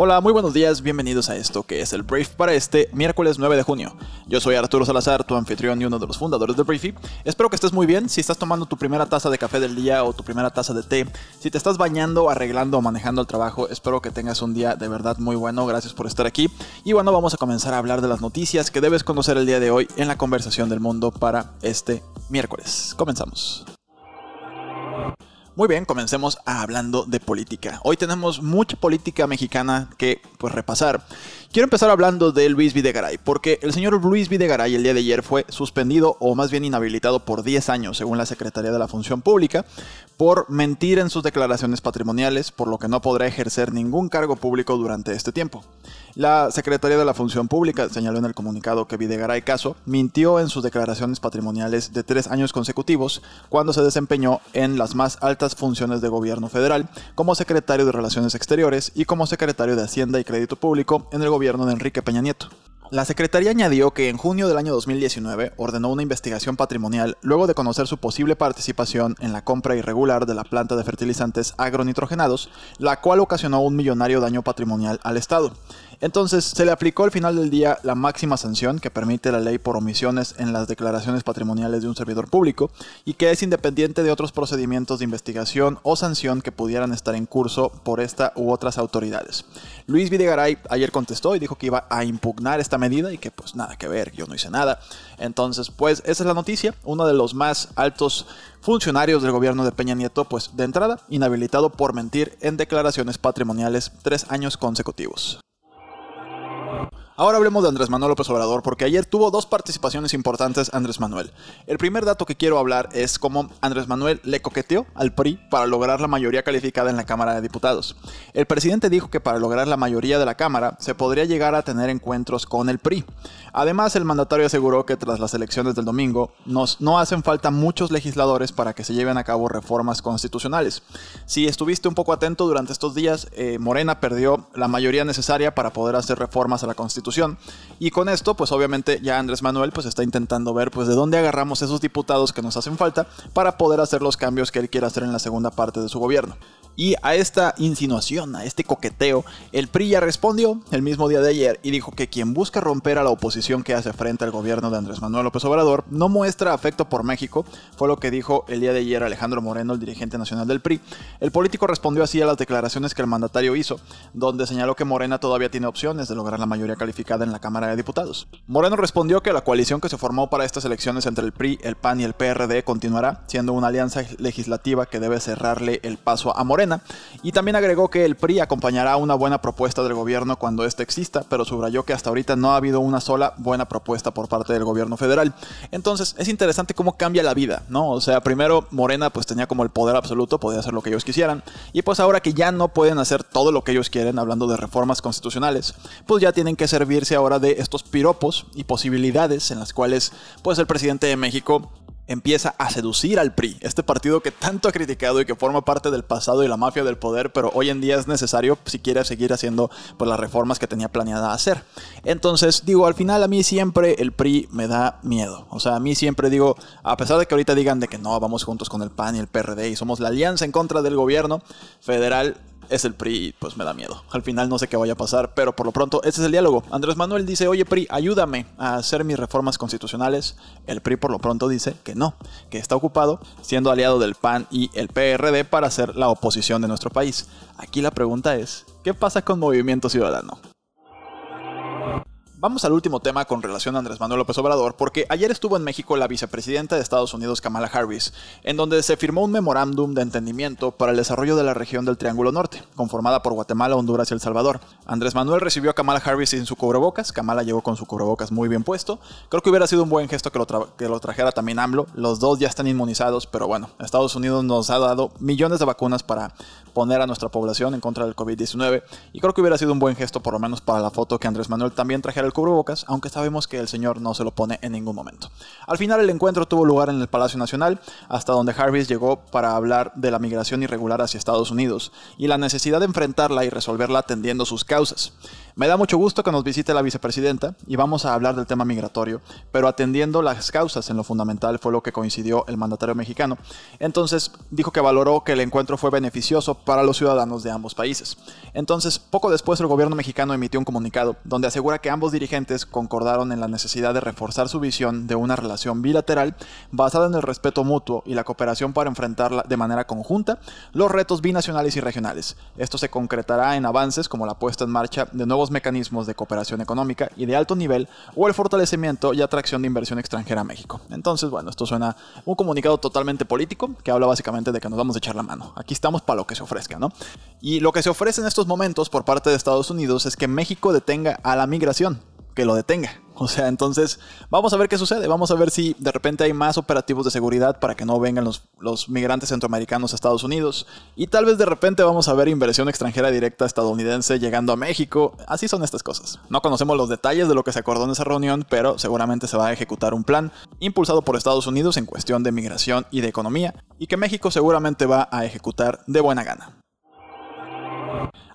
Hola, muy buenos días, bienvenidos a esto que es el Brief para este miércoles 9 de junio. Yo soy Arturo Salazar, tu anfitrión y uno de los fundadores de Briefy. Espero que estés muy bien, si estás tomando tu primera taza de café del día o tu primera taza de té, si te estás bañando, arreglando o manejando el trabajo, espero que tengas un día de verdad muy bueno, gracias por estar aquí. Y bueno, vamos a comenzar a hablar de las noticias que debes conocer el día de hoy en la conversación del mundo para este miércoles. Comenzamos. Muy bien, comencemos hablando de política. Hoy tenemos mucha política mexicana que pues repasar. Quiero empezar hablando de Luis Videgaray, porque el señor Luis Videgaray el día de ayer fue suspendido o más bien inhabilitado por 10 años, según la Secretaría de la Función Pública, por mentir en sus declaraciones patrimoniales, por lo que no podrá ejercer ningún cargo público durante este tiempo. La Secretaría de la Función Pública señaló en el comunicado que Videgaray Caso mintió en sus declaraciones patrimoniales de tres años consecutivos cuando se desempeñó en las más altas funciones de gobierno federal como secretario de Relaciones Exteriores y como secretario de Hacienda y Crédito Público en el gobierno de Enrique Peña Nieto. La Secretaría añadió que en junio del año 2019 ordenó una investigación patrimonial luego de conocer su posible participación en la compra irregular de la planta de fertilizantes agronitrogenados, la cual ocasionó un millonario daño patrimonial al Estado. Entonces, se le aplicó al final del día la máxima sanción que permite la ley por omisiones en las declaraciones patrimoniales de un servidor público y que es independiente de otros procedimientos de investigación o sanción que pudieran estar en curso por esta u otras autoridades. Luis Videgaray ayer contestó y dijo que iba a impugnar esta medida y que pues nada que ver, yo no hice nada. Entonces, pues esa es la noticia. Uno de los más altos funcionarios del gobierno de Peña Nieto, pues de entrada, inhabilitado por mentir en declaraciones patrimoniales tres años consecutivos. Ahora hablemos de Andrés Manuel López Obrador, porque ayer tuvo dos participaciones importantes Andrés Manuel. El primer dato que quiero hablar es cómo Andrés Manuel le coqueteó al PRI para lograr la mayoría calificada en la Cámara de Diputados. El presidente dijo que para lograr la mayoría de la Cámara se podría llegar a tener encuentros con el PRI. Además, el mandatario aseguró que tras las elecciones del domingo nos, no hacen falta muchos legisladores para que se lleven a cabo reformas constitucionales. Si estuviste un poco atento durante estos días, eh, Morena perdió la mayoría necesaria para poder hacer reformas a la Constitución y con esto, pues obviamente ya Andrés Manuel pues está intentando ver pues de dónde agarramos esos diputados que nos hacen falta para poder hacer los cambios que él quiere hacer en la segunda parte de su gobierno. Y a esta insinuación, a este coqueteo, el PRI ya respondió el mismo día de ayer y dijo que quien busca romper a la oposición que hace frente al gobierno de Andrés Manuel López Obrador no muestra afecto por México, fue lo que dijo el día de ayer Alejandro Moreno, el dirigente nacional del PRI. El político respondió así a las declaraciones que el mandatario hizo, donde señaló que Morena todavía tiene opciones de lograr la mayoría calificada en la Cámara de Diputados. Moreno respondió que la coalición que se formó para estas elecciones entre el PRI, el PAN y el PRD continuará siendo una alianza legislativa que debe cerrarle el paso a Morena y también agregó que el PRI acompañará una buena propuesta del gobierno cuando ésta exista, pero subrayó que hasta ahorita no ha habido una sola buena propuesta por parte del gobierno federal. Entonces es interesante cómo cambia la vida, ¿no? O sea, primero Morena pues tenía como el poder absoluto, podía hacer lo que ellos quisieran, y pues ahora que ya no pueden hacer todo lo que ellos quieren, hablando de reformas constitucionales, pues ya tienen que servirse ahora de estos piropos y posibilidades en las cuales pues el presidente de México empieza a seducir al PRI, este partido que tanto ha criticado y que forma parte del pasado y la mafia del poder, pero hoy en día es necesario si quiere seguir haciendo pues, las reformas que tenía planeada hacer. Entonces, digo, al final a mí siempre el PRI me da miedo. O sea, a mí siempre digo, a pesar de que ahorita digan de que no, vamos juntos con el PAN y el PRD y somos la alianza en contra del gobierno federal, es el PRI pues me da miedo. Al final no sé qué vaya a pasar, pero por lo pronto ese es el diálogo. Andrés Manuel dice, oye PRI, ayúdame a hacer mis reformas constitucionales. El PRI por lo pronto dice que no, que está ocupado siendo aliado del PAN y el PRD para ser la oposición de nuestro país. Aquí la pregunta es, ¿qué pasa con Movimiento Ciudadano? Vamos al último tema con relación a Andrés Manuel López Obrador, porque ayer estuvo en México la vicepresidenta de Estados Unidos, Kamala Harris, en donde se firmó un memorándum de entendimiento para el desarrollo de la región del Triángulo Norte, conformada por Guatemala, Honduras y El Salvador. Andrés Manuel recibió a Kamala Harris sin su cubrebocas, Kamala llegó con su cubrebocas muy bien puesto. Creo que hubiera sido un buen gesto que lo, que lo trajera también AMLO. Los dos ya están inmunizados, pero bueno, Estados Unidos nos ha dado millones de vacunas para poner a nuestra población en contra del COVID-19 y creo que hubiera sido un buen gesto por lo menos para la foto que Andrés Manuel también trajera el cubrebocas, aunque sabemos que el señor no se lo pone en ningún momento. Al final el encuentro tuvo lugar en el Palacio Nacional, hasta donde Harris llegó para hablar de la migración irregular hacia Estados Unidos y la necesidad de enfrentarla y resolverla atendiendo sus causas. Me da mucho gusto que nos visite la vicepresidenta y vamos a hablar del tema migratorio, pero atendiendo las causas en lo fundamental fue lo que coincidió el mandatario mexicano. Entonces dijo que valoró que el encuentro fue beneficioso para los ciudadanos de ambos países. Entonces, poco después el gobierno mexicano emitió un comunicado donde asegura que ambos dirigentes concordaron en la necesidad de reforzar su visión de una relación bilateral basada en el respeto mutuo y la cooperación para enfrentar de manera conjunta los retos binacionales y regionales. Esto se concretará en avances como la puesta en marcha de nuevos mecanismos de cooperación económica y de alto nivel o el fortalecimiento y atracción de inversión extranjera a México. Entonces, bueno, esto suena un comunicado totalmente político que habla básicamente de que nos vamos a echar la mano. Aquí estamos para lo que se ofrezca, ¿no? Y lo que se ofrece en estos momentos por parte de Estados Unidos es que México detenga a la migración, que lo detenga. O sea, entonces vamos a ver qué sucede. Vamos a ver si de repente hay más operativos de seguridad para que no vengan los, los, migrantes centroamericanos a Estados Unidos. Y tal vez de repente vamos a ver inversión extranjera directa estadounidense llegando a México. Así son estas cosas. No conocemos los detalles de lo que se acordó en esa reunión, pero seguramente se va a ejecutar un plan impulsado por Estados Unidos en cuestión de migración y de economía y que México seguramente va a ejecutar de buena gana.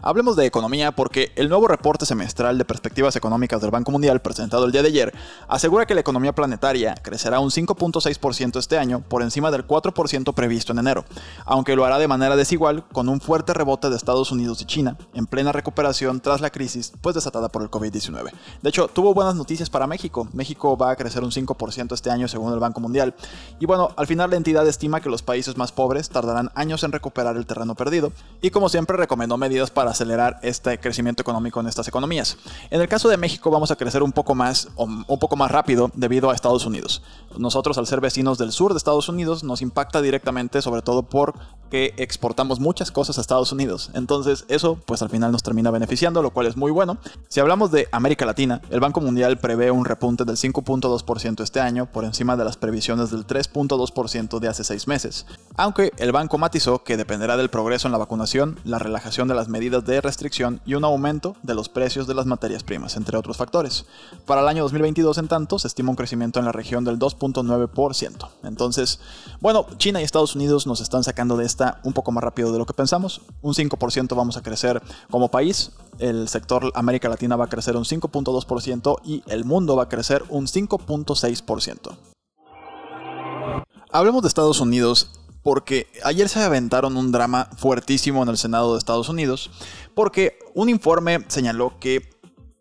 Hablemos de economía porque el nuevo reporte semestral de perspectivas económicas del Banco Mundial presentado el día de ayer asegura que la economía planetaria crecerá un 5.6% este año por encima del 4% previsto en enero, aunque lo hará de manera desigual con un fuerte rebote de Estados Unidos y China en plena recuperación tras la crisis pues desatada por el COVID-19. De hecho, tuvo buenas noticias para México. México va a crecer un 5% este año según el Banco Mundial. Y bueno, al final la entidad estima que los países más pobres tardarán años en recuperar el terreno perdido y como siempre recomendó para acelerar este crecimiento económico en estas economías. En el caso de México vamos a crecer un poco más un poco más rápido debido a Estados Unidos. Nosotros al ser vecinos del sur de Estados Unidos nos impacta directamente sobre todo porque exportamos muchas cosas a Estados Unidos. Entonces eso pues al final nos termina beneficiando, lo cual es muy bueno. Si hablamos de América Latina, el Banco Mundial prevé un repunte del 5.2% este año por encima de las previsiones del 3.2% de hace seis meses. Aunque el banco matizó que dependerá del progreso en la vacunación, la relajación de las medidas de restricción y un aumento de los precios de las materias primas, entre otros factores. Para el año 2022, en tanto, se estima un crecimiento en la región del 2.9%. Entonces, bueno, China y Estados Unidos nos están sacando de esta un poco más rápido de lo que pensamos. Un 5% vamos a crecer como país, el sector América Latina va a crecer un 5.2% y el mundo va a crecer un 5.6%. Hablemos de Estados Unidos porque ayer se aventaron un drama fuertísimo en el Senado de Estados Unidos, porque un informe señaló que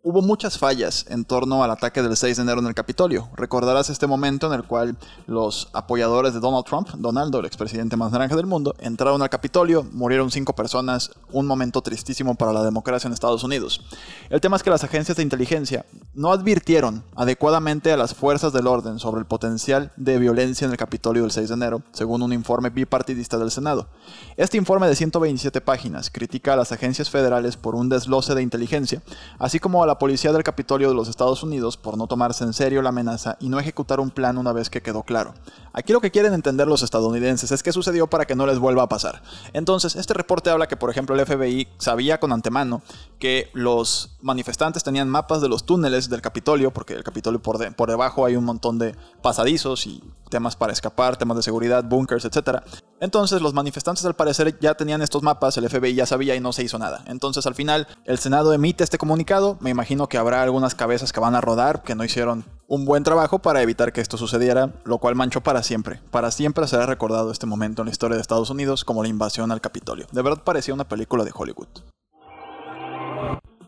Hubo muchas fallas en torno al ataque del 6 de enero en el Capitolio. Recordarás este momento en el cual los apoyadores de Donald Trump, Donaldo, el expresidente más naranja del mundo, entraron al Capitolio, murieron cinco personas, un momento tristísimo para la democracia en Estados Unidos. El tema es que las agencias de inteligencia no advirtieron adecuadamente a las fuerzas del orden sobre el potencial de violencia en el Capitolio del 6 de enero, según un informe bipartidista del Senado. Este informe de 127 páginas critica a las agencias federales por un desloce de inteligencia, así como a la la policía del Capitolio de los Estados Unidos por no tomarse en serio la amenaza y no ejecutar un plan una vez que quedó claro. Aquí lo que quieren entender los estadounidenses es qué sucedió para que no les vuelva a pasar. Entonces, este reporte habla que, por ejemplo, el FBI sabía con antemano que los manifestantes tenían mapas de los túneles del Capitolio, porque el Capitolio por, por debajo hay un montón de pasadizos y temas para escapar, temas de seguridad, bunkers, etc. Entonces los manifestantes al parecer ya tenían estos mapas, el FBI ya sabía y no se hizo nada. Entonces al final el Senado emite este comunicado, me imagino que habrá algunas cabezas que van a rodar que no hicieron un buen trabajo para evitar que esto sucediera, lo cual manchó para siempre. Para siempre será recordado este momento en la historia de Estados Unidos como la invasión al Capitolio. De verdad parecía una película de Hollywood.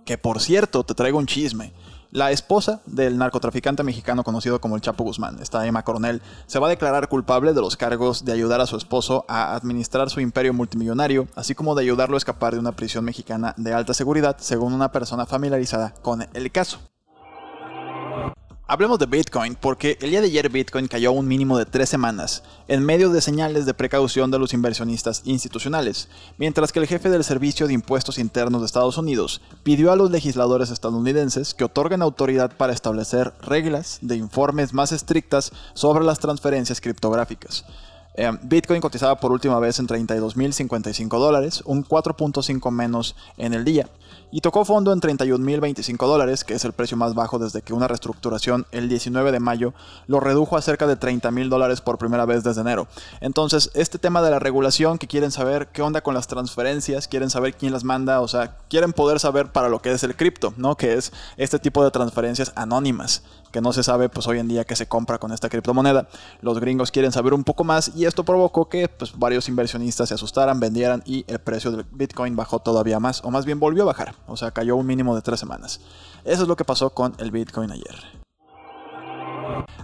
Que por cierto, te traigo un chisme. La esposa del narcotraficante mexicano conocido como el Chapo Guzmán, esta Emma Coronel, se va a declarar culpable de los cargos de ayudar a su esposo a administrar su imperio multimillonario, así como de ayudarlo a escapar de una prisión mexicana de alta seguridad, según una persona familiarizada con el caso. Hablemos de Bitcoin porque el día de ayer Bitcoin cayó a un mínimo de tres semanas, en medio de señales de precaución de los inversionistas institucionales, mientras que el jefe del Servicio de Impuestos Internos de Estados Unidos pidió a los legisladores estadounidenses que otorguen autoridad para establecer reglas de informes más estrictas sobre las transferencias criptográficas. Eh, Bitcoin cotizaba por última vez en 32.055 dólares, un 4.5 menos en el día, y tocó fondo en 31.025 dólares, que es el precio más bajo desde que una reestructuración el 19 de mayo lo redujo a cerca de 30.000 dólares por primera vez desde enero. Entonces, este tema de la regulación, que quieren saber qué onda con las transferencias, quieren saber quién las manda, o sea, quieren poder saber para lo que es el cripto, ¿no? Que es este tipo de transferencias anónimas que no se sabe pues hoy en día que se compra con esta criptomoneda. Los gringos quieren saber un poco más y esto provocó que pues, varios inversionistas se asustaran, vendieran y el precio del Bitcoin bajó todavía más, o más bien volvió a bajar, o sea, cayó un mínimo de tres semanas. Eso es lo que pasó con el Bitcoin ayer.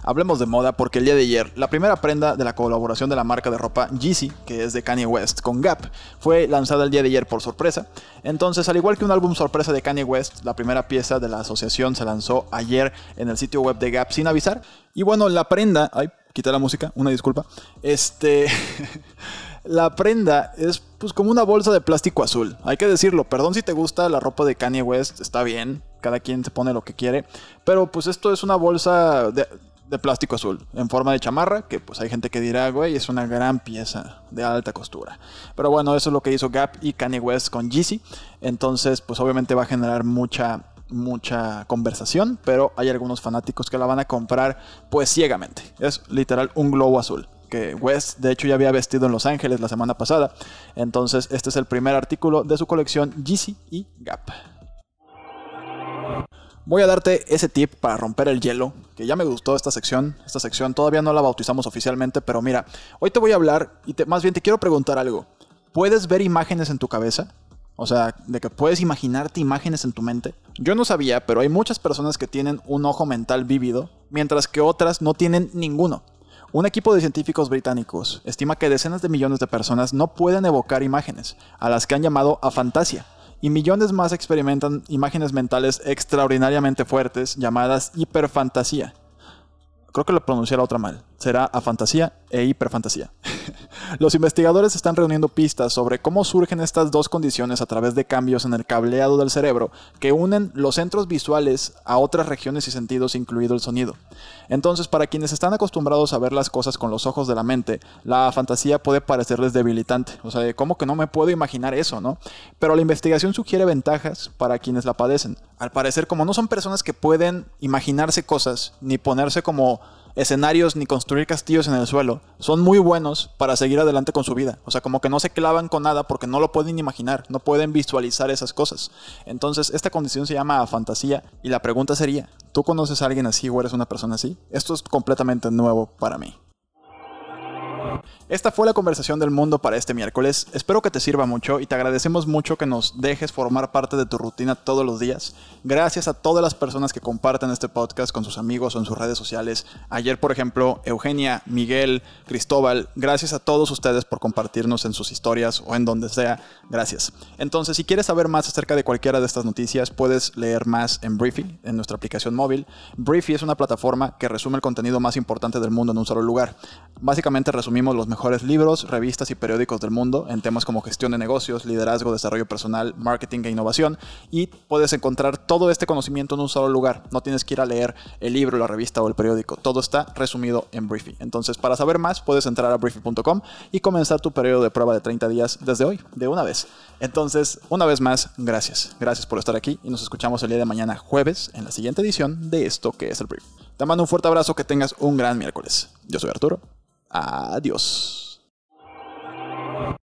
Hablemos de moda porque el día de ayer la primera prenda de la colaboración de la marca de ropa Yeezy, que es de Kanye West con Gap, fue lanzada el día de ayer por sorpresa. Entonces, al igual que un álbum sorpresa de Kanye West, la primera pieza de la asociación se lanzó ayer en el sitio web de Gap sin avisar. Y bueno, la prenda, ay, quité la música, una disculpa. Este la prenda es pues como una bolsa de plástico azul. Hay que decirlo, perdón si te gusta la ropa de Kanye West, está bien, cada quien se pone lo que quiere, pero pues esto es una bolsa de, plástico azul en forma de chamarra, que pues hay gente que dirá, güey, es una gran pieza de alta costura. Pero bueno, eso es lo que hizo Gap y Kanye West con Yeezy. Entonces, pues obviamente va a generar mucha mucha conversación, pero hay algunos fanáticos que la van a comprar pues ciegamente. Es literal un globo azul que West de hecho ya había vestido en Los Ángeles la semana pasada. Entonces, este es el primer artículo de su colección Yeezy y Gap. Voy a darte ese tip para romper el hielo, que ya me gustó esta sección. Esta sección todavía no la bautizamos oficialmente, pero mira, hoy te voy a hablar y más bien te quiero preguntar algo. ¿Puedes ver imágenes en tu cabeza? O sea, de que puedes imaginarte imágenes en tu mente. Yo no sabía, pero hay muchas personas que tienen un ojo mental vívido, mientras que otras no tienen ninguno. Un equipo de científicos británicos estima que decenas de millones de personas no pueden evocar imágenes, a las que han llamado afantasia y millones más experimentan imágenes mentales extraordinariamente fuertes llamadas hiperfantasía. Creo que lo pronuncié la otra mal. Será afantasía e hiperfantasía. Los investigadores están reuniendo pistas sobre cómo surgen estas dos condiciones a través de cambios en el cableado del cerebro que unen los centros visuales a otras regiones y sentidos, incluido el sonido. Entonces, para quienes están acostumbrados a ver las cosas con los ojos de la mente, la fantasía puede parecerles debilitante. O sea, ¿cómo que no me puedo imaginar eso, no? Pero la investigación sugiere ventajas para quienes la padecen. Al parecer, como no son personas que pueden imaginarse cosas ni ponerse como escenarios ni construir castillos en el suelo. Son muy buenos para seguir adelante con su vida. O sea, como que no se clavan con nada porque no lo pueden imaginar, no pueden visualizar esas cosas. Entonces, esta condición se llama fantasía y la pregunta sería, ¿tú conoces a alguien así o eres una persona así? Esto es completamente nuevo para mí. Esta fue la conversación del mundo para este miércoles. Espero que te sirva mucho y te agradecemos mucho que nos dejes formar parte de tu rutina todos los días. Gracias a todas las personas que comparten este podcast con sus amigos o en sus redes sociales. Ayer, por ejemplo, Eugenia, Miguel, Cristóbal, gracias a todos ustedes por compartirnos en sus historias o en donde sea. Gracias. Entonces, si quieres saber más acerca de cualquiera de estas noticias, puedes leer más en Briefy, en nuestra aplicación móvil. Briefy es una plataforma que resume el contenido más importante del mundo en un solo lugar. Básicamente resumimos los mejores libros, revistas y periódicos del mundo en temas como gestión de negocios, liderazgo, desarrollo personal, marketing e innovación. Y puedes encontrar todo este conocimiento en un solo lugar. No tienes que ir a leer el libro, la revista o el periódico. Todo está resumido en Briefy. Entonces, para saber más, puedes entrar a briefy.com y comenzar tu periodo de prueba de 30 días desde hoy, de una vez. Entonces, una vez más, gracias. Gracias por estar aquí y nos escuchamos el día de mañana jueves en la siguiente edición de esto que es el Brief. Te mando un fuerte abrazo, que tengas un gran miércoles. Yo soy Arturo. Adiós.